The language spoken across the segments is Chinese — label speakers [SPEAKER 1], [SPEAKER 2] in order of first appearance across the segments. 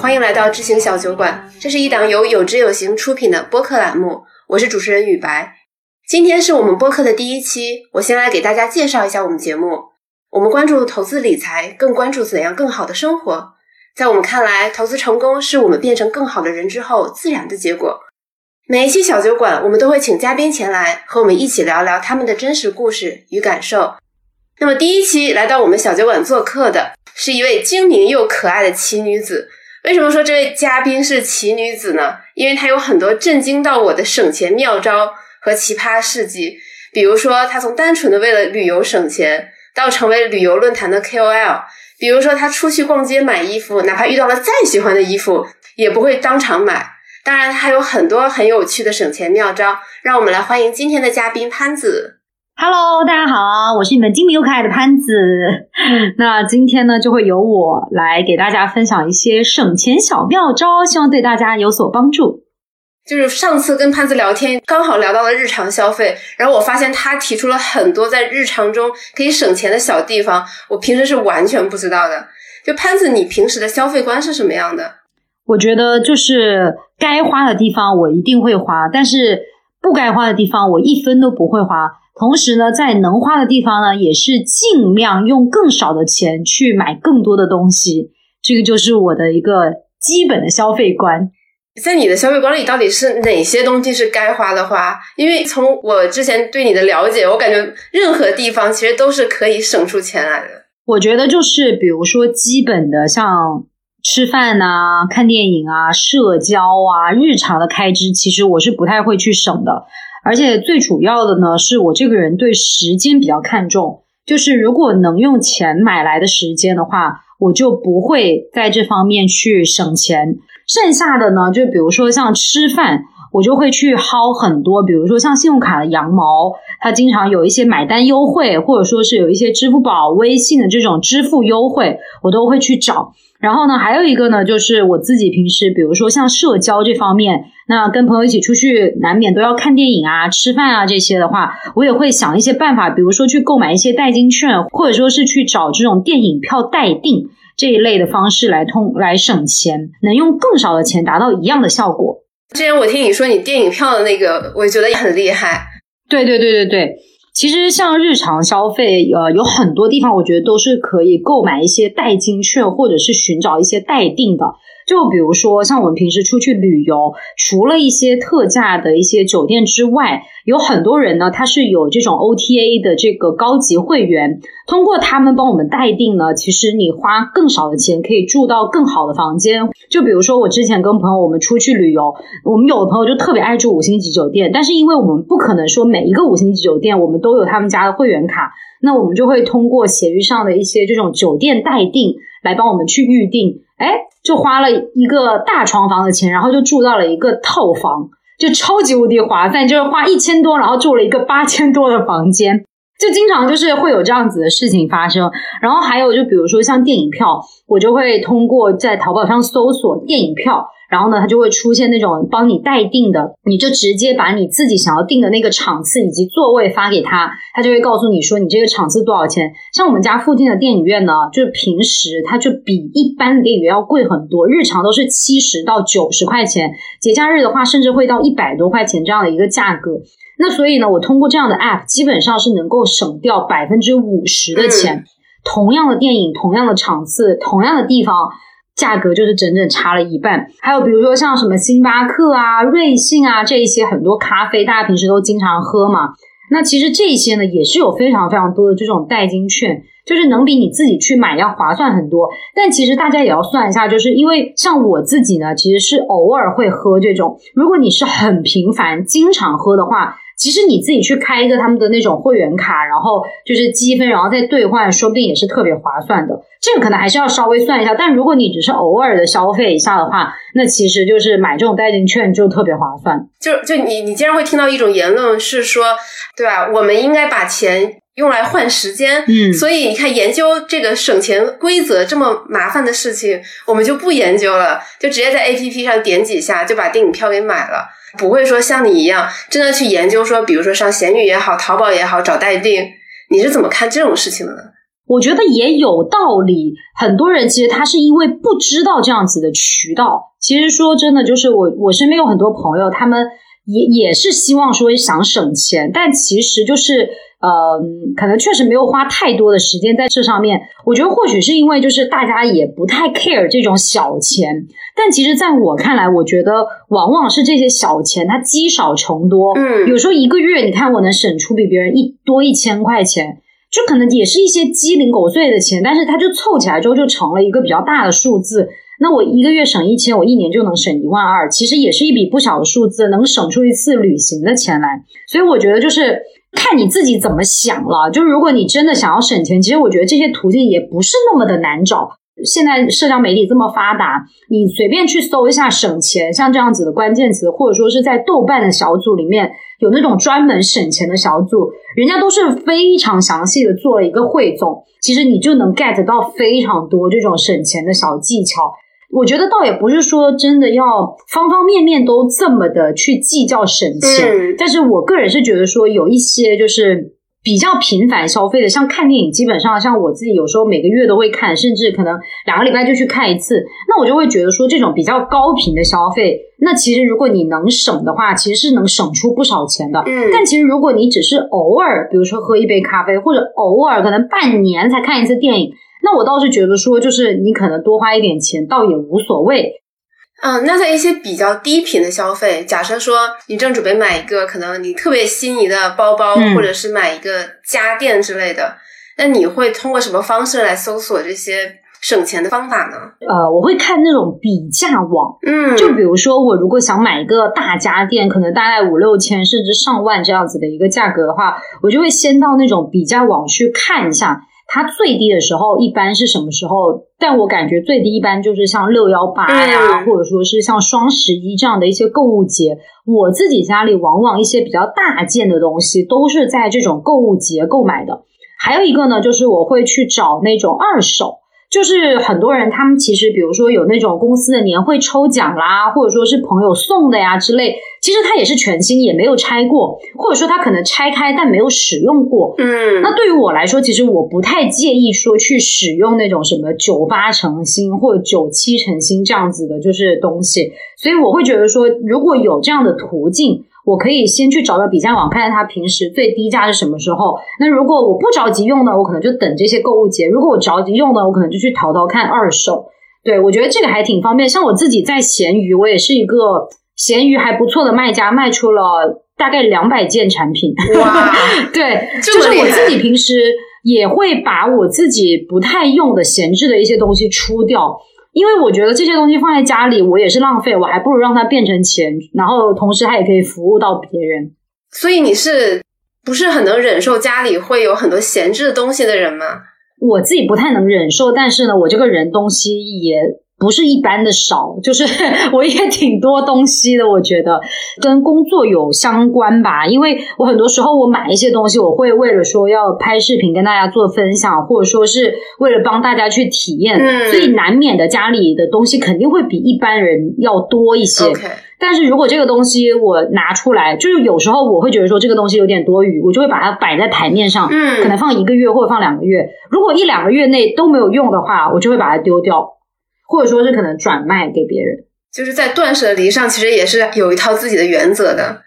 [SPEAKER 1] 欢迎来到知行小酒馆。这是一档由有知有行出品的播客栏目，我是主持人雨白。今天是我们播客的第一期，我先来给大家介绍一下我们节目。我们关注投资理财，更关注怎样更好的生活。在我们看来，投资成功是我们变成更好的人之后自然的结果。每一期小酒馆，我们都会请嘉宾前来和我们一起聊聊他们的真实故事与感受。那么第一期来到我们小酒馆做客的是一位精明又可爱的奇女子。为什么说这位嘉宾是奇女子呢？因为她有很多震惊到我的省钱妙招和奇葩事迹。比如说，她从单纯的为了旅游省钱，到成为旅游论坛的 KOL；比如说，她出去逛街买衣服，哪怕遇到了再喜欢的衣服，也不会当场买。当然，她还有很多很有趣的省钱妙招。让我们来欢迎今天的嘉宾潘子。
[SPEAKER 2] Hello，大家好，我是你们精明又可爱的潘子。那今天呢，就会由我来给大家分享一些省钱小妙招，希望对大家有所帮助。
[SPEAKER 1] 就是上次跟潘子聊天，刚好聊到了日常消费，然后我发现他提出了很多在日常中可以省钱的小地方，我平时是完全不知道的。就潘子，你平时的消费观是什么样的？
[SPEAKER 2] 我觉得就是该花的地方我一定会花，但是不该花的地方我一分都不会花。同时呢，在能花的地方呢，也是尽量用更少的钱去买更多的东西。这个就是我的一个基本的消费观。
[SPEAKER 1] 在你的消费观里，到底是哪些东西是该花的花？因为从我之前对你的了解，我感觉任何地方其实都是可以省出钱来的。
[SPEAKER 2] 我觉得就是，比如说基本的，像吃饭呐、看电影啊、社交啊、日常的开支，其实我是不太会去省的。而且最主要的呢，是我这个人对时间比较看重，就是如果能用钱买来的时间的话，我就不会在这方面去省钱。剩下的呢，就比如说像吃饭，我就会去薅很多，比如说像信用卡的羊毛，它经常有一些买单优惠，或者说是有一些支付宝、微信的这种支付优惠，我都会去找。然后呢，还有一个呢，就是我自己平时，比如说像社交这方面，那跟朋友一起出去，难免都要看电影啊、吃饭啊这些的话，我也会想一些办法，比如说去购买一些代金券，或者说是去找这种电影票代订这一类的方式来通来省钱，能用更少的钱达到一样的效果。
[SPEAKER 1] 之前我听你说你电影票的那个，我觉得也很厉害。
[SPEAKER 2] 对对对对对。其实像日常消费，呃，有很多地方我觉得都是可以购买一些代金券，或者是寻找一些代订的。就比如说，像我们平时出去旅游，除了一些特价的一些酒店之外，有很多人呢，他是有这种 OTA 的这个高级会员，通过他们帮我们代订呢，其实你花更少的钱可以住到更好的房间。就比如说，我之前跟朋友我们出去旅游，我们有的朋友就特别爱住五星级酒店，但是因为我们不可能说每一个五星级酒店我们都有他们家的会员卡，那我们就会通过闲鱼上的一些这种酒店代订来帮我们去预定。就花了一个大床房的钱，然后就住到了一个套房，就超级无敌划算，就是花一千多，然后住了一个八千多的房间，就经常就是会有这样子的事情发生。然后还有就比如说像电影票，我就会通过在淘宝上搜索电影票。然后呢，它就会出现那种帮你代订的，你就直接把你自己想要订的那个场次以及座位发给他，他就会告诉你说你这个场次多少钱。像我们家附近的电影院呢，就是平时它就比一般的电影院要贵很多，日常都是七十到九十块钱，节假日的话甚至会到一百多块钱这样的一个价格。那所以呢，我通过这样的 app，基本上是能够省掉百分之五十的钱。同样的电影，同样的场次，同样的地方。价格就是整整差了一半，还有比如说像什么星巴克啊、瑞幸啊这一些很多咖啡，大家平时都经常喝嘛。那其实这些呢也是有非常非常多的这种代金券，就是能比你自己去买要划算很多。但其实大家也要算一下，就是因为像我自己呢，其实是偶尔会喝这种。如果你是很频繁、经常喝的话。其实你自己去开一个他们的那种会员卡，然后就是积分，然后再兑换，说不定也是特别划算的。这个可能还是要稍微算一下。但如果你只是偶尔的消费一下的话，那其实就是买这种代金券就特别划算。
[SPEAKER 1] 就就你你经常会听到一种言论是说，对吧？我们应该把钱用来换时间。
[SPEAKER 2] 嗯，
[SPEAKER 1] 所以你看，研究这个省钱规则这么麻烦的事情，我们就不研究了，就直接在 A P P 上点几下就把电影票给买了。不会说像你一样真的去研究说，比如说上闲鱼也好，淘宝也好找代订，你是怎么看这种事情的呢？
[SPEAKER 2] 我觉得也有道理。很多人其实他是因为不知道这样子的渠道。其实说真的，就是我我身边有很多朋友，他们也也是希望说想省钱，但其实就是呃，可能确实没有花太多的时间在这上面。我觉得或许是因为就是大家也不太 care 这种小钱，但其实在我看来，我觉得往往是这些小钱它积少成多。
[SPEAKER 1] 嗯，
[SPEAKER 2] 有时候一个月你看我能省出比别人一多一千块钱。就可能也是一些鸡零狗碎的钱，但是它就凑起来之后就成了一个比较大的数字。那我一个月省一千，我一年就能省一万二，其实也是一笔不小的数字，能省出一次旅行的钱来。所以我觉得就是看你自己怎么想了。就是如果你真的想要省钱，其实我觉得这些途径也不是那么的难找。现在社交媒体这么发达，你随便去搜一下省钱，像这样子的关键词，或者说是在豆瓣的小组里面有那种专门省钱的小组，人家都是非常详细的做了一个汇总，其实你就能 get 到非常多这种省钱的小技巧。我觉得倒也不是说真的要方方面面都这么的去计较省钱，但是我个人是觉得说有一些就是。比较频繁消费的，像看电影，基本上像我自己有时候每个月都会看，甚至可能两个礼拜就去看一次。那我就会觉得说，这种比较高频的消费，那其实如果你能省的话，其实是能省出不少钱的。
[SPEAKER 1] 嗯。
[SPEAKER 2] 但其实如果你只是偶尔，比如说喝一杯咖啡，或者偶尔可能半年才看一次电影，那我倒是觉得说，就是你可能多花一点钱，倒也无所谓。
[SPEAKER 1] 嗯，那在一些比较低频的消费，假设说你正准备买一个可能你特别心仪的包包，或者是买一个家电之类的，那你会通过什么方式来搜索这些省钱的方法呢？
[SPEAKER 2] 呃，我会看那种比价网，
[SPEAKER 1] 嗯，
[SPEAKER 2] 就比如说我如果想买一个大家电，可能大概五六千甚至上万这样子的一个价格的话，我就会先到那种比价网去看一下。它最低的时候一般是什么时候？但我感觉最低一般就是像六幺八呀，或者说是像双十一这样的一些购物节。我自己家里往往一些比较大件的东西都是在这种购物节购买的。还有一个呢，就是我会去找那种二手。就是很多人，他们其实比如说有那种公司的年会抽奖啦，或者说是朋友送的呀之类，其实它也是全新，也没有拆过，或者说它可能拆开但没有使用过。
[SPEAKER 1] 嗯，
[SPEAKER 2] 那对于我来说，其实我不太介意说去使用那种什么九八成新或者九七成新这样子的，就是东西，所以我会觉得说，如果有这样的途径。我可以先去找到比价网，看看它平时最低价是什么时候。那如果我不着急用呢，我可能就等这些购物节；如果我着急用呢，我可能就去淘淘看二手。对我觉得这个还挺方便。像我自己在闲鱼，我也是一个闲鱼还不错的卖家，卖出了大概两百件产品。
[SPEAKER 1] 哇，
[SPEAKER 2] 对，就是我自己平时也会把我自己不太用的闲置的一些东西出掉。因为我觉得这些东西放在家里，我也是浪费，我还不如让它变成钱，然后同时它也可以服务到别人。
[SPEAKER 1] 所以你是不是很能忍受家里会有很多闲置的东西的人吗？
[SPEAKER 2] 我自己不太能忍受，但是呢，我这个人东西也。不是一般的少，就是 我也挺多东西的。我觉得跟工作有相关吧，因为我很多时候我买一些东西，我会为了说要拍视频跟大家做分享，或者说是为了帮大家去体验，所以难免的家里的东西肯定会比一般人要多一些。但是如果这个东西我拿出来，就是有时候我会觉得说这个东西有点多余，我就会把它摆在台面上，
[SPEAKER 1] 嗯，
[SPEAKER 2] 可能放一个月或者放两个月。如果一两个月内都没有用的话，我就会把它丢掉。或者说是可能转卖给别人，
[SPEAKER 1] 就是在断舍离上，其实也是有一套自己的原则的。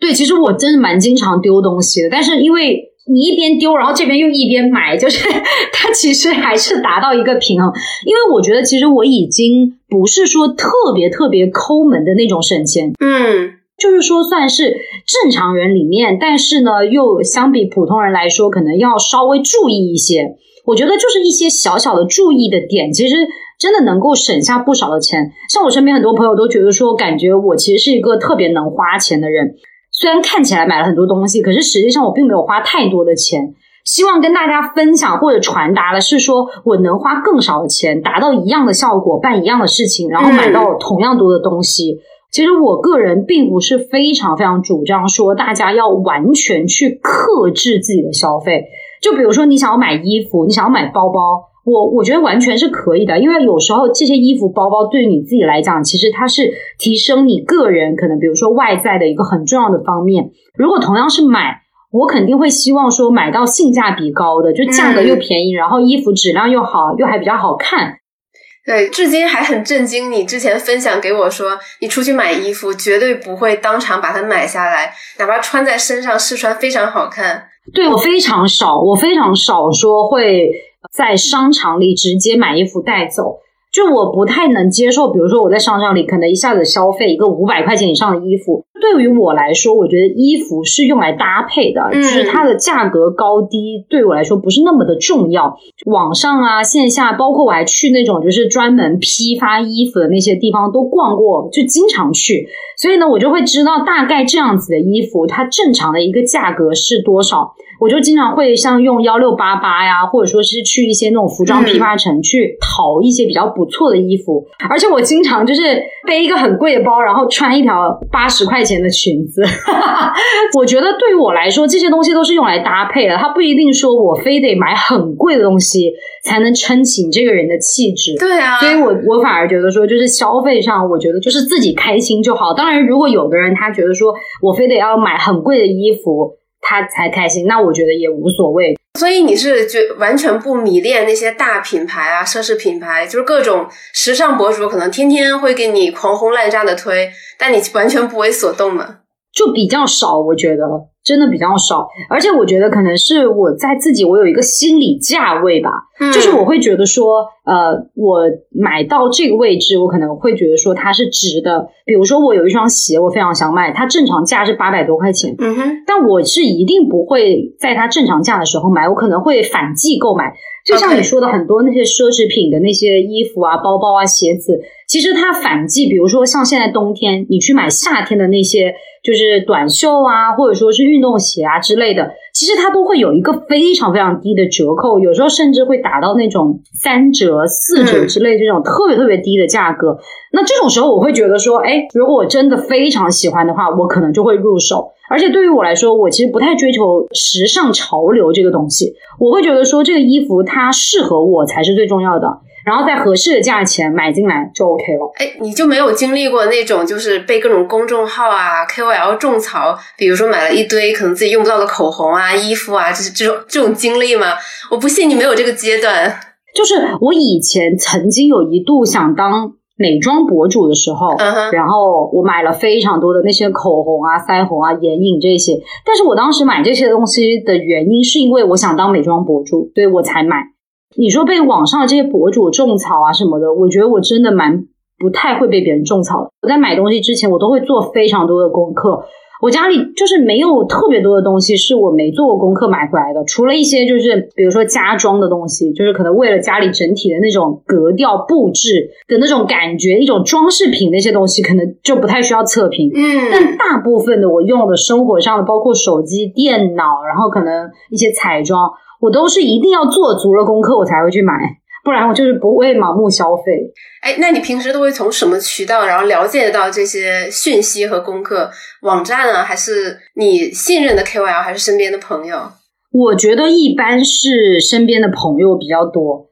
[SPEAKER 2] 对，其实我真的蛮经常丢东西的，但是因为你一边丢，然后这边又一边买，就是 它其实还是达到一个平衡。因为我觉得其实我已经不是说特别特别抠门的那种省钱，
[SPEAKER 1] 嗯，
[SPEAKER 2] 就是说算是正常人里面，但是呢，又相比普通人来说，可能要稍微注意一些。我觉得就是一些小小的注意的点，其实。真的能够省下不少的钱，像我身边很多朋友都觉得说，感觉我其实是一个特别能花钱的人。虽然看起来买了很多东西，可是实际上我并没有花太多的钱。希望跟大家分享或者传达的是，说我能花更少的钱，达到一样的效果，办一样的事情，然后买到同样多的东西。其实我个人并不是非常非常主张说大家要完全去克制自己的消费。就比如说，你想要买衣服，你想要买包包。我我觉得完全是可以的，因为有时候这些衣服、包包对于你自己来讲，其实它是提升你个人可能，比如说外在的一个很重要的方面。如果同样是买，我肯定会希望说买到性价比高的，就价格又便宜，然后衣服质量又好，又还比较好看。
[SPEAKER 1] 对，至今还很震惊。你之前分享给我说，你出去买衣服绝对不会当场把它买下来，哪怕穿在身上试穿非常好看。
[SPEAKER 2] 对我非常少，我非常少说会在商场里直接买衣服带走。就我不太能接受，比如说我在商场里可能一下子消费一个五百块钱以上的衣服，对于我来说，我觉得衣服是用来搭配的，就是它的价格高低对我来说不是那么的重要。网上啊，线下，包括我还去那种就是专门批发衣服的那些地方都逛过，就经常去，所以呢，我就会知道大概这样子的衣服它正常的一个价格是多少。我就经常会像用幺六八八呀，或者说是去一些那种服装批发城去淘一些比较不错的衣服，而且我经常就是背一个很贵的包，然后穿一条八十块钱的裙子。我觉得对于我来说，这些东西都是用来搭配的，它不一定说我非得买很贵的东西才能撑起你这个人的气质。
[SPEAKER 1] 对啊，
[SPEAKER 2] 所以我我反而觉得说，就是消费上，我觉得就是自己开心就好。当然，如果有的人他觉得说我非得要买很贵的衣服。他才开心，那我觉得也无所谓。
[SPEAKER 1] 所以你是就完全不迷恋那些大品牌啊、奢侈品牌，就是各种时尚博主可能天天会给你狂轰滥炸的推，但你完全不为所动吗？
[SPEAKER 2] 就比较少，我觉得真的比较少，而且我觉得可能是我在自己我有一个心理价位吧，就是我会觉得说，呃，我买到这个位置，我可能会觉得说它是值的。比如说我有一双鞋，我非常想买，它正常价是八百多块钱，
[SPEAKER 1] 嗯哼，
[SPEAKER 2] 但我是一定不会在它正常价的时候买，我可能会反季购买。就像你说的，很多那些奢侈品的那些衣服啊、包包啊、鞋子，其实它反季，比如说像现在冬天，你去买夏天的那些。就是短袖啊，或者说是运动鞋啊之类的，其实它都会有一个非常非常低的折扣，有时候甚至会达到那种三折、四折之类这种特别特别低的价格。那这种时候，我会觉得说，哎，如果我真的非常喜欢的话，我可能就会入手。而且对于我来说，我其实不太追求时尚潮流这个东西，我会觉得说，这个衣服它适合我才是最重要的。然后在合适的价钱买进来就 OK 了。
[SPEAKER 1] 哎，你就没有经历过那种就是被各种公众号啊、KOL 种草，比如说买了一堆可能自己用不到的口红啊、衣服啊，就是这种这种经历吗？我不信你没有这个阶段。
[SPEAKER 2] 就是我以前曾经有一度想当美妆博主的时候，然后我买了非常多的那些口红啊、腮红啊、眼影这些。但是我当时买这些东西的原因是因为我想当美妆博主，所以我才买。你说被网上这些博主种草啊什么的，我觉得我真的蛮不太会被别人种草的。我在买东西之前，我都会做非常多的功课。我家里就是没有特别多的东西是我没做过功课买回来的，除了一些就是比如说家装的东西，就是可能为了家里整体的那种格调布置的那种感觉，一种装饰品那些东西，可能就不太需要测评。
[SPEAKER 1] 嗯，
[SPEAKER 2] 但大部分的我用的生活上的，包括手机、电脑，然后可能一些彩妆。我都是一定要做足了功课，我才会去买，不然我就是不会盲目消费。
[SPEAKER 1] 哎，那你平时都会从什么渠道，然后了解到这些讯息和功课？网站啊，还是你信任的 KOL，还是身边的朋友？
[SPEAKER 2] 我觉得一般是身边的朋友比较多。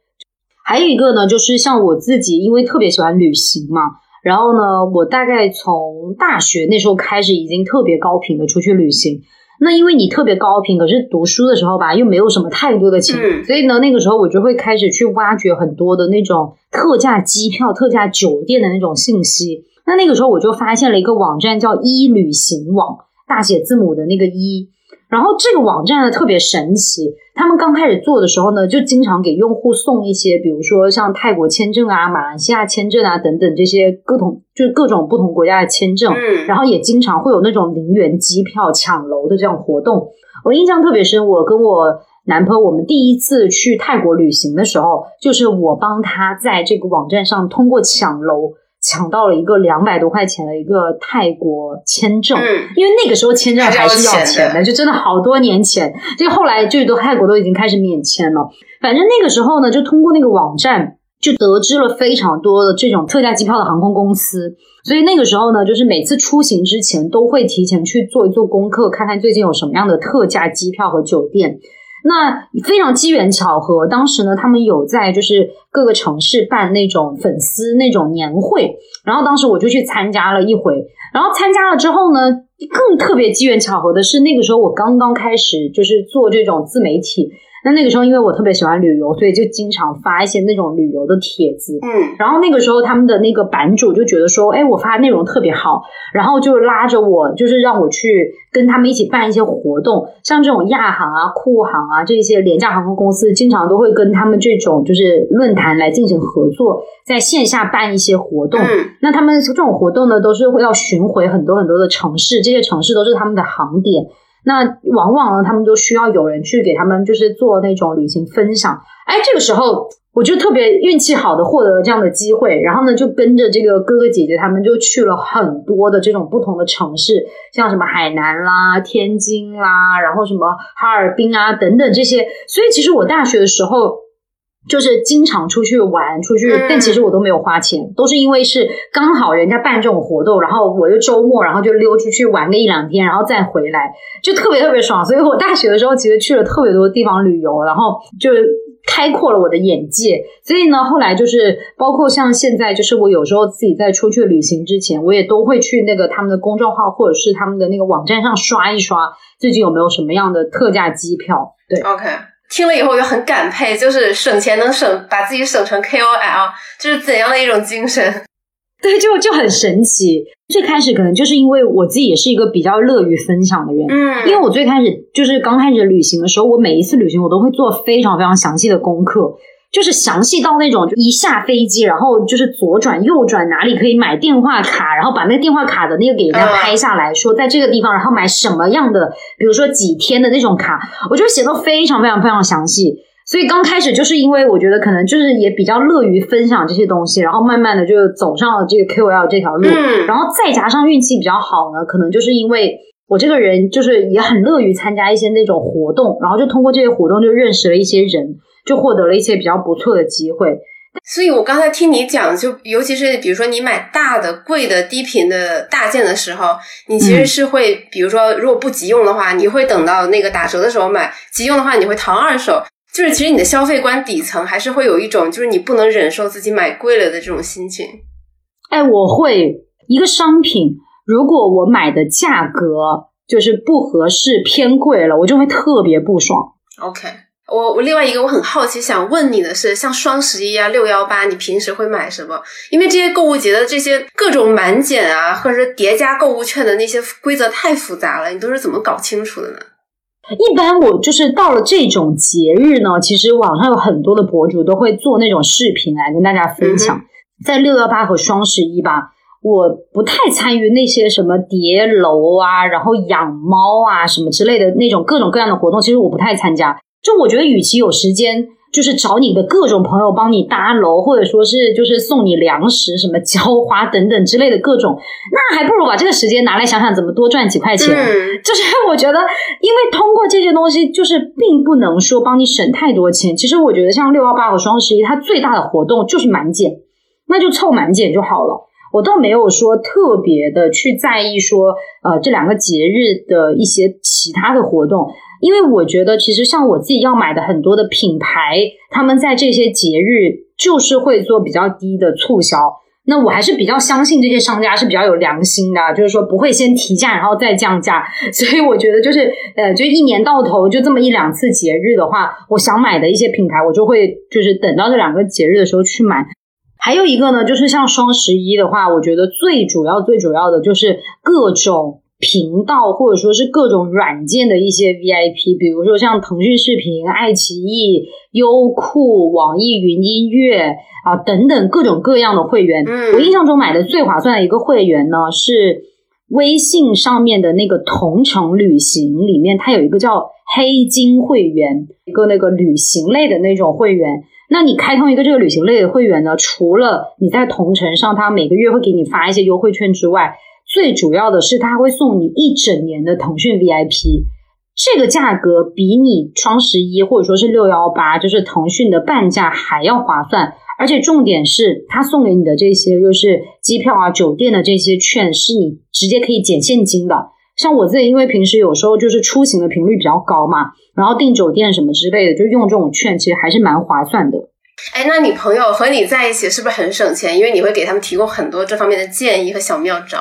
[SPEAKER 2] 还有一个呢，就是像我自己，因为特别喜欢旅行嘛，然后呢，我大概从大学那时候开始，已经特别高频的出去旅行。那因为你特别高频，可是读书的时候吧，又没有什么太多的钱，所以呢，那个时候我就会开始去挖掘很多的那种特价机票、特价酒店的那种信息。那那个时候我就发现了一个网站，叫一旅行网，大写字母的那个一。然后这个网站呢特别神奇，他们刚开始做的时候呢，就经常给用户送一些，比如说像泰国签证啊、马来西亚签证啊等等这些各种就是各种不同国家的签证，然后也经常会有那种零元机票抢楼的这样活动。我印象特别深，我跟我男朋友我们第一次去泰国旅行的时候，就是我帮他在这个网站上通过抢楼。抢到了一个两百多块钱的一个泰国签证，因为那个时候签证还是要钱的，就真的好多年前，就后来就都泰国都已经开始免签了。反正那个时候呢，就通过那个网站就得知了非常多的这种特价机票的航空公司，所以那个时候呢，就是每次出行之前都会提前去做一做功课，看看最近有什么样的特价机票和酒店。那非常机缘巧合，当时呢，他们有在就是各个城市办那种粉丝那种年会，然后当时我就去参加了一回，然后参加了之后呢，更特别机缘巧合的是，那个时候我刚刚开始就是做这种自媒体。那那个时候，因为我特别喜欢旅游，所以就经常发一些那种旅游的帖子。
[SPEAKER 1] 嗯，
[SPEAKER 2] 然后那个时候，他们的那个版主就觉得说，哎，我发的内容特别好，然后就拉着我，就是让我去跟他们一起办一些活动，像这种亚航啊、酷航啊这些廉价航空公司，经常都会跟他们这种就是论坛来进行合作，在线下办一些活动。
[SPEAKER 1] 嗯
[SPEAKER 2] 那他们这种活动呢，都是会要巡回很多很多的城市，这些城市都是他们的航点。那往往呢，他们都需要有人去给他们就是做那种旅行分享。哎，这个时候我就特别运气好的获得了这样的机会，然后呢，就跟着这个哥哥姐姐他们就去了很多的这种不同的城市，像什么海南啦、天津啦，然后什么哈尔滨啊等等这些。所以其实我大学的时候。就是经常出去玩，出去，
[SPEAKER 1] 嗯
[SPEAKER 2] 但其实我都没有花钱，都是因为是刚好人家办这种活动，然后我就周末，然后就溜出去玩个一两天，然后再回来，就特别特别爽。所以我大学的时候其实去了特别多地方旅游，然后就开阔了我的眼界。所以呢，后来就是包括像现在，就是我有时候自己在出去旅行之前，我也都会去那个他们的公众号或者是他们的那个网站上刷一刷，最近有没有什么样的特价机票。对
[SPEAKER 1] ，OK，听了以后我就很感佩，就是省钱能省，把自己省成 KOL，这是怎样的一种精神？
[SPEAKER 2] 对，就就很神奇。最开始可能就是因为我自己也是一个比较乐于分享的人，
[SPEAKER 1] 嗯，
[SPEAKER 2] 因为我最开始就是刚开始旅行的时候，我每一次旅行我都会做非常非常详细的功课，就是详细到那种就一下飞机，然后就是左转右转哪里可以买电话卡，然后把那个电话卡的那个给人家拍下来，说在这个地方，然后买什么样的，比如说几天的那种卡，我就写的非常非常非常详细。所以刚开始就是因为我觉得可能就是也比较乐于分享这些东西，然后慢慢的就走上了这个 KOL 这条路，
[SPEAKER 1] 嗯。
[SPEAKER 2] 然后再加上运气比较好呢，可能就是因为我这个人就是也很乐于参加一些那种活动，然后就通过这些活动就认识了一些人，就获得了一些比较不错的机会。
[SPEAKER 1] 所以我刚才听你讲，就尤其是比如说你买大的、贵的、低频的大件的时候，你其实
[SPEAKER 2] 嗯
[SPEAKER 1] 是会，比如说如果不急用的话，你会等到那个打折的时候买；急用的话，你会淘二手。就是其实你的消费观底层还是会有一种，就是你不能忍受自己买贵了的这种心情。
[SPEAKER 2] 哎，我会一个商品，如果我买的价格就是不合适、偏贵了，我就会特别不爽。
[SPEAKER 1] OK，我我另外一个我很好奇想问你的是，像双十一啊、六幺八，你平时会买什么？因为这些购物节的这些各种满减啊，或者是叠加购物券的那些规则太复杂了，你都是怎么搞清楚的呢？
[SPEAKER 2] 一般我就是到了这种节日呢，其实网上有很多的博主都会做那种视频来跟大家分享。在六幺八和双十一吧，我不太参与那些什么叠楼啊，然后养猫啊什么之类的那种各种各样的活动，其实我不太参加。就我觉得，与其有时间。就是找你的各种朋友帮你搭楼，或者说是就是送你粮食、什么浇花等等之类的各种，那还不如把这个时间拿来想想怎么多赚几块钱。
[SPEAKER 1] 嗯
[SPEAKER 2] 就是我觉得，因为通过这些东西，就是并不能说帮你省太多钱。其实我觉得，像六幺八和双十一，它最大的活动就是满减，那就凑满减就好了。我倒没有说特别的去在意说，呃，这两个节日的一些其他的活动，因为我觉得其实像我自己要买的很多的品牌，他们在这些节日就是会做比较低的促销。那我还是比较相信这些商家是比较有良心的，就是说不会先提价然后再降价，所以我觉得就是呃，就一年到头就这么一两次节日的话，我想买的一些品牌，我就会就是等到这两个节日的时候去买。还有一个呢，就是像双十一的话，我觉得最主要最主要的就是各种频道或者说是各种软件的一些 VIP，比如说像腾讯视频、爱奇艺、优酷、网易云音乐啊等等各种各样的会员。
[SPEAKER 1] 嗯
[SPEAKER 2] 我印象中买的最划算的一个会员呢是微信上面的那个同城旅行里面，它有一个叫黑金会员，一个那个旅行类的那种会员。那你开通一个这个旅行类的会员呢，除了你在同城上，它每个月会给你发一些优惠券之外，最主要的是它会送你一整年的腾讯 VIP。这个价格比你双十一或者说是六幺八，就是腾讯的半价还要划算。而且重点是，他送给你的这些就是机票啊、酒店的这些券，是你直接可以减现金的。像我自己，因为平时有时候就是出行的频率比较高嘛，然后订酒店什么之类的，就用这种券，其实还是蛮划算的。
[SPEAKER 1] 哎，那你朋友和你在一起是不是很省钱？因为你会给他们提供很多这方面的建议和小妙招。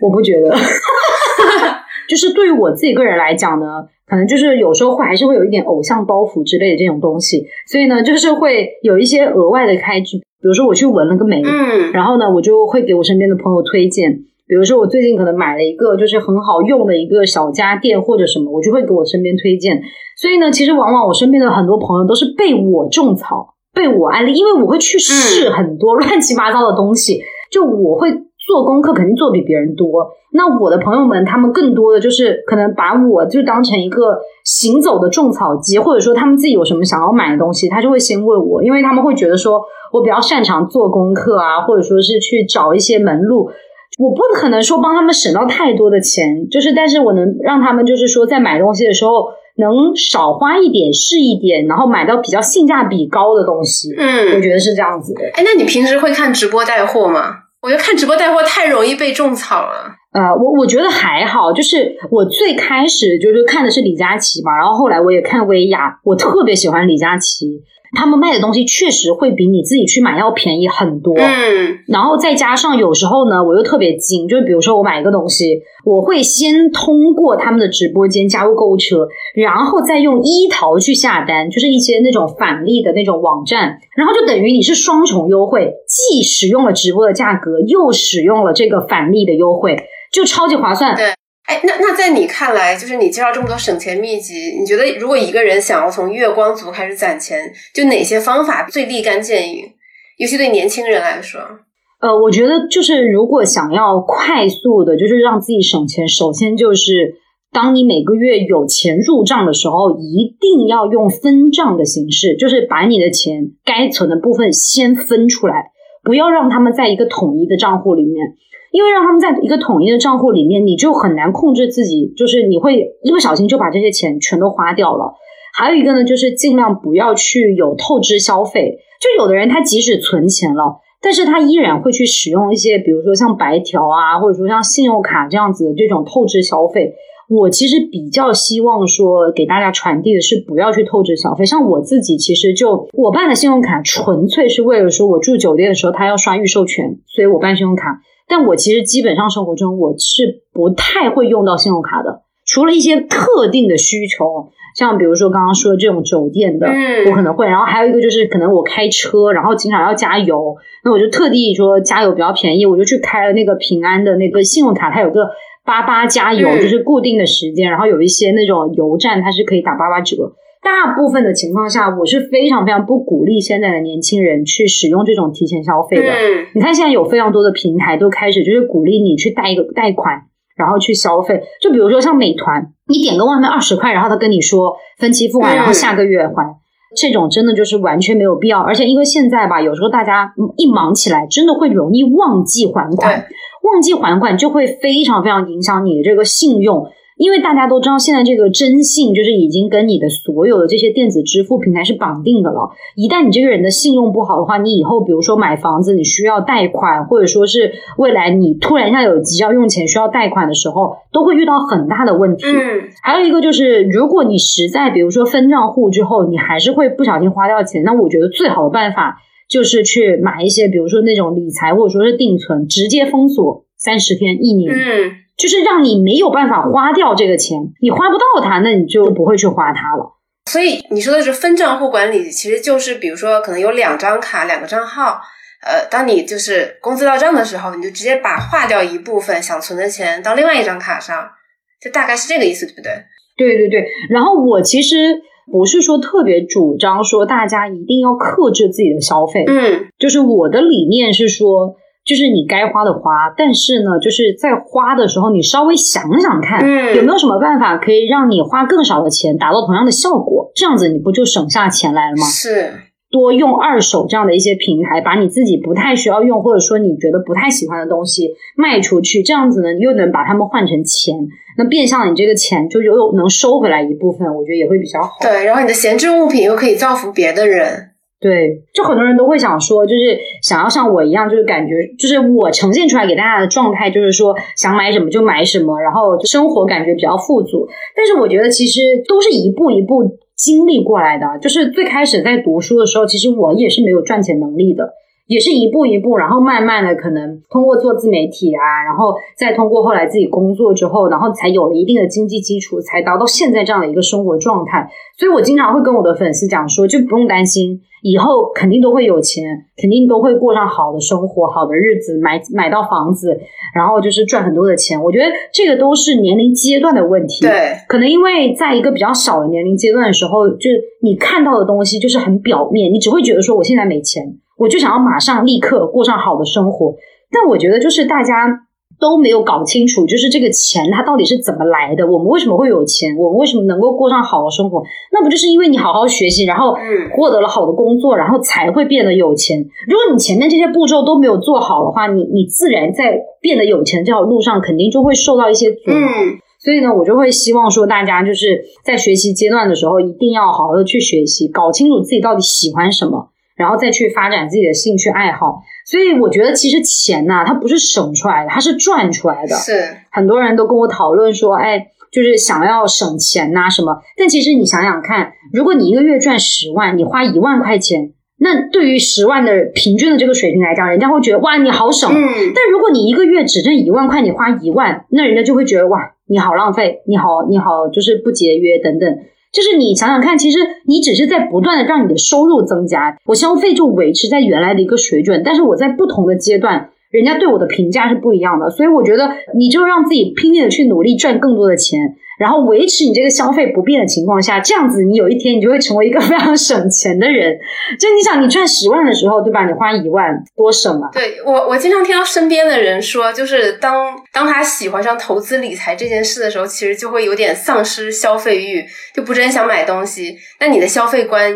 [SPEAKER 2] 我不觉得，就是对于我自己个人来讲呢，可能就是有时候会还是会有一点偶像包袱之类的这种东西，所以呢，就是会有一些额外的开支，比如说我去纹了个眉，
[SPEAKER 1] 嗯，
[SPEAKER 2] 然后呢，我就会给我身边的朋友推荐。比如说，我最近可能买了一个就是很好用的一个小家电或者什么，我就会给我身边推荐。所以呢，其实往往我身边的很多朋友都是被我种草、被我安利，因为我会去试很多 乱七八糟的东西，就我会做功课，肯定做比别人多。那我的朋友们，他们更多的就是可能把我就当成一个行走的种草机，或者说他们自己有什么想要买的东西，他就会先问我，因为他们会觉得说我比较擅长做功课啊，或者说是去找一些门路。我不可能说帮他们省到太多的钱，就是，但是我能让他们就是说在买东西的时候能少花一点是一点，然后买到比较性价比高的东西。
[SPEAKER 1] 嗯，
[SPEAKER 2] 我觉得是这样子的。
[SPEAKER 1] 哎，那你平时会看直播带货吗？我觉得看直播带货太容易被种草了。
[SPEAKER 2] 呃，我我觉得还好，就是我最开始就是看的是李佳琦嘛，然后后来我也看薇娅，我特别喜欢李佳琦。他们卖的东西确实会比你自己去买要便宜很多，
[SPEAKER 1] 嗯，
[SPEAKER 2] 然后再加上有时候呢，我又特别精，就是比如说我买一个东西，我会先通过他们的直播间加入购物车，然后再用一淘去下单，就是一些那种返利的那种网站，然后就等于你是双重优惠，既使用了直播的价格，又使用了这个返利的优惠，就超级划算。
[SPEAKER 1] 对。哎，那那在你看来，就是你介绍这么多省钱秘籍，你觉得如果一个人想要从月光族开始攒钱，就哪些方法最立竿见影？尤其对年轻人来说，
[SPEAKER 2] 呃，我觉得就是如果想要快速的，就是让自己省钱，首先就是当你每个月有钱入账的时候，一定要用分账的形式，就是把你的钱该存的部分先分出来，不要让他们在一个统一的账户里面。因为让他们在一个统一的账户里面，你就很难控制自己，就是你会一不小心就把这些钱全都花掉了。还有一个呢，就是尽量不要去有透支消费。就有的人他即使存钱了，但是他依然会去使用一些，比如说像白条啊，或者说像信用卡这样子的这种透支消费。我其实比较希望说给大家传递的是不要去透支消费。像我自己其实就我办的信用卡，纯粹是为了说我住酒店的时候他要刷预授权，所以我办信用卡。但我其实基本上生活中我是不太会用到信用卡的，除了一些特定的需求，像比如说刚刚说的这种酒店的，我可能会。然后还有一个就是可能我开车，然后经常要加油，那我就特地说加油比较便宜，我就去开了那个平安的那个信用卡，它有个八八加油，就是固定的时间，然后有一些那种油站它是可以打八八折。大部分的情况下，我是非常非常不鼓励现在的年轻人去使用这种提前消费的。你看，现在有非常多的平台都开始就是鼓励你去贷一个贷款，然后去消费。就比如说像美团，你点个外卖二十块，然后他跟你说分期付款，然后下个月还，这种真的就是完全没有必要。而且因为现在吧，有时候大家一忙起来，真的会容易忘记还款，忘记还款就会非常非常影响你的这个信用。因为大家都知道，现在这个征信就是已经跟你的所有的这些电子支付平台是绑定的了。一旦你这个人的信用不好的话，你以后比如说买房子，你需要贷款，或者说是未来你突然一下有急要用钱需要贷款的时候，都会遇到很大的问题。
[SPEAKER 1] 嗯，
[SPEAKER 2] 还有一个就是，如果你实在比如说分账户之后，你还是会不小心花掉钱，那我觉得最好的办法就是去买一些，比如说那种理财或者说是定存，直接封锁三十天、一年。
[SPEAKER 1] 嗯。
[SPEAKER 2] 就是让你没有办法花掉这个钱，你花不到它，那你就不会去花它了。
[SPEAKER 1] 所以你说的是分账户管理，其实就是比如说可能有两张卡、两个账号，呃，当你就是工资到账的时候，你就直接把划掉一部分想存的钱到另外一张卡上，就大概是这个意思，对不对？
[SPEAKER 2] 对对对。然后我其实不是说特别主张说大家一定要克制自己的消费，
[SPEAKER 1] 嗯，
[SPEAKER 2] 就是我的理念是说。就是你该花的花，但是呢，就是在花的时候，你稍微想想看，嗯有没有什么办法可以让你花更少的钱，达到同样的效果？这样子你不就省下钱来了吗？
[SPEAKER 1] 是，
[SPEAKER 2] 多用二手这样的一些平台，把你自己不太需要用，或者说你觉得不太喜欢的东西卖出去，这样子呢，又能把它们换成钱，那变相你这个钱就又能收回来一部分，我觉得也会比较好。
[SPEAKER 1] 对，然后你的闲置物品又可以造福别的人。
[SPEAKER 2] 对，就很多人都会想说，就是想要像我一样，就是感觉，就是我呈现出来给大家的状态，就是说想买什么就买什么，然后生活感觉比较富足。但是我觉得其实都是一步一步经历过来的。就是最开始在读书的时候，其实我也是没有赚钱能力的，也是一步一步，然后慢慢的可能通过做自媒体啊，然后再通过后来自己工作之后，然后才有了一定的经济基础，才达到现在这样的一个生活状态。所以我经常会跟我的粉丝讲说，就不用担心，以后肯定都会有钱，肯定都会过上好的生活、好的日子，买买到房子，然后就是赚很多的钱。我觉得这个都是年龄阶段的问题。
[SPEAKER 1] 对，
[SPEAKER 2] 可能因为在一个比较小的年龄阶段的时候，就你看到的东西就是很表面，你只会觉得说我现在没钱，我就想要马上立刻过上好的生活。但我觉得就是大家。都没有搞清楚，就是这个钱它到底是怎么来的？我们为什么会有钱？我们为什么能够过上好的生活？那不就是因为你好好学习，然后获得了好的工作，然后才会变得有钱？如果你前面这些步骤都没有做好的话，你你自然在变得有钱这条路上肯定就会受到一些阻
[SPEAKER 1] 嗯，
[SPEAKER 2] 所以呢，我就会希望说，大家就是在学习阶段的时候，一定要好好的去学习，搞清楚自己到底喜欢什么，然后再去发展自己的兴趣爱好。所以我觉得，其实钱呐，它不是省出来的，它是赚出来的。
[SPEAKER 1] 是
[SPEAKER 2] 很多人都跟我讨论说，哎，就是想要省钱呐什么。但其实你想想看，如果你一个月赚十万，你花一万块钱，那对于十万的平均的这个水平来讲，人家会觉得哇，你好省。
[SPEAKER 1] 嗯，
[SPEAKER 2] 但如果你一个月只挣一万块，你花一万，那人家就会觉得哇，你好浪费，你好，你好，就是不节约等等。就是你想想看，其实你只是在不断的让你的收入增加，我消费就维持在原来的一个水准，但是我在不同的阶段，人家对我的评价是不一样的，所以我觉得你就让自己拼命的去努力赚更多的钱。然后维持你这个消费不变的情况下，这样子你有一天你就会成为一个非常省钱的人。就你想，你赚十万的时候，对吧？你花一万多省啊！
[SPEAKER 1] 对我，我经常听到身边的人说，就是当当他喜欢上投资理财这件事的时候，其实就会有点丧失消费欲，就不真想买东西。那你的消费观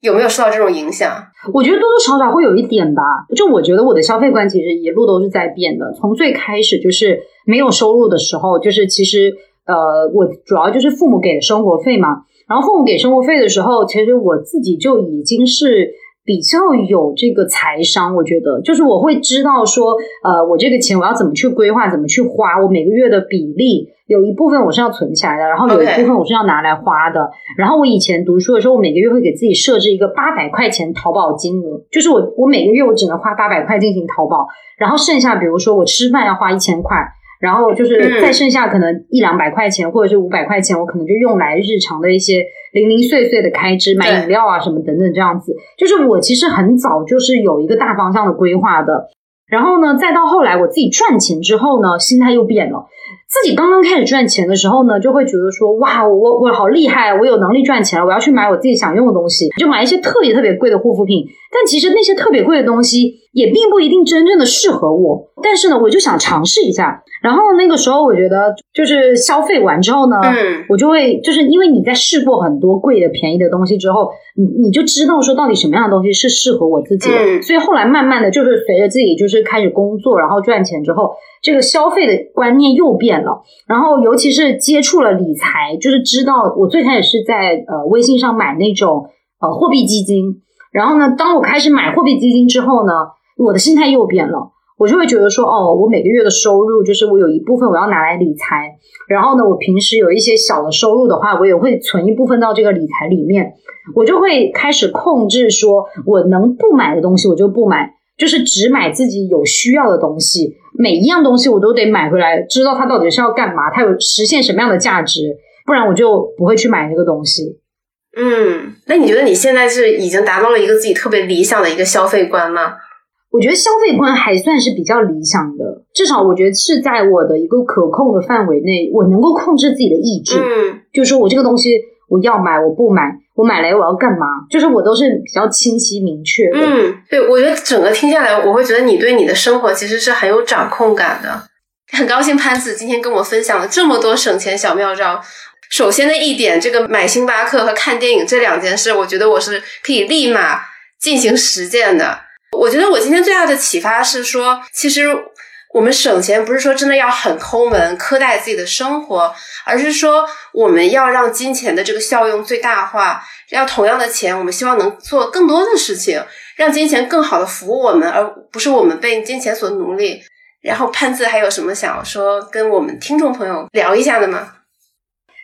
[SPEAKER 1] 有没有受到这种影响？
[SPEAKER 2] 我觉得多多少少会有一点吧。就我觉得我的消费观其实一路都是在变的。从最开始就是没有收入的时候，就是其实。呃，我主要就是父母给的生活费嘛。然后父母给生活费的时候，其实我自己就已经是比较有这个财商。我觉得，就是我会知道说，呃，我这个钱我要怎么去规划，怎么去花。我每个月的比例有一部分我是要存起来的，然后有一部分我是要拿来花的。然后我以前读书的时候，我每个月会给自己设置一个八百块钱淘宝金额，就是我我每个月我只能花八百块进行淘宝，然后剩下比如说我吃饭要花一千块。然后就是再剩下可能一两百块钱或者是五百块钱，我可能就用来日常的一些零零碎碎的开支，买饮料啊什么等等这样子。就是我其实很早就是有一个大方向的规划的。然后呢，再到后来我自己赚钱之后呢，心态又变了。自己刚刚开始赚钱的时候呢，就会觉得说，哇，我我好厉害，我有能力赚钱了，我要去买我自己想用的东西，就买一些特别特别贵的护肤品。但其实那些特别贵的东西也并不一定真正的适合我。但是呢，我就想尝试一下。然后那个时候，我觉得就是消费完之后呢，
[SPEAKER 1] 嗯，
[SPEAKER 2] 我就会就是因为你在试过很多贵的、便宜的东西之后，你你就知道说到底什么样的东西是适合我自己的。所以后来慢慢的就是随着自己就是开始工作，然后赚钱之后，这个消费的观念又变了。然后尤其是接触了理财，就是知道我最开始是在呃微信上买那种呃货币基金。然后呢，当我开始买货币基金之后呢，我的心态又变了。我就会觉得说，哦，我每个月的收入就是我有一部分我要拿来理财，然后呢，我平时有一些小的收入的话，我也会存一部分到这个理财里面。我就会开始控制，说我能不买的东西我就不买，就是只买自己有需要的东西。每一样东西我都得买回来，知道它到底是要干嘛，它有实现什么样的价值，不然我就不会去买这个东西。
[SPEAKER 1] 嗯，那你觉得你现在是已经达到了一个自己特别理想的一个消费观吗？
[SPEAKER 2] 我觉得消费观还算是比较理想的，至少我觉得是在我的一个可控的范围内，我能够控制自己的意志。
[SPEAKER 1] 嗯，
[SPEAKER 2] 就是说我这个东西我要买，我不买，我买来我要干嘛？就是我都是比较清晰明确的。
[SPEAKER 1] 嗯，对，我觉得整个听下来，我会觉得你对你的生活其实是很有掌控感的。很高兴潘子今天跟我分享了这么多省钱小妙招。首先的一点，这个买星巴克和看电影这两件事，我觉得我是可以立马进行实践的。我觉得我今天最大的启发是说，其实我们省钱不是说真的要很抠门、苛待自己的生活，而是说我们要让金钱的这个效用最大化。要同样的钱，我们希望能做更多的事情，让金钱更好的服务我们，而不是我们被金钱所奴隶。然后潘子还有什么想说跟我们听众朋友聊一下的吗？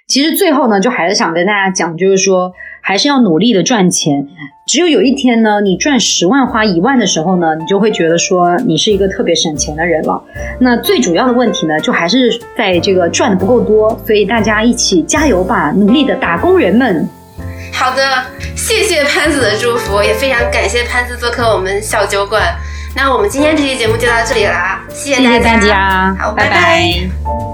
[SPEAKER 2] 其实最后呢，就还是想跟大家讲，就是说还是要努力的赚钱。只有有一天呢，你赚十万花一万的时候呢，你就会觉得说你是一个特别省钱的人了。那最主要的问题呢，就还是在这个赚的不够多，所以大家一起加油吧，努力的打工人们。
[SPEAKER 1] 好的，谢谢潘子的祝福，也非常感谢潘子做客我们小酒馆。那我们今天这期节目就到这里啦，谢
[SPEAKER 2] 谢谢
[SPEAKER 1] 大
[SPEAKER 2] 大家，
[SPEAKER 1] 好，
[SPEAKER 2] 拜
[SPEAKER 1] 拜拜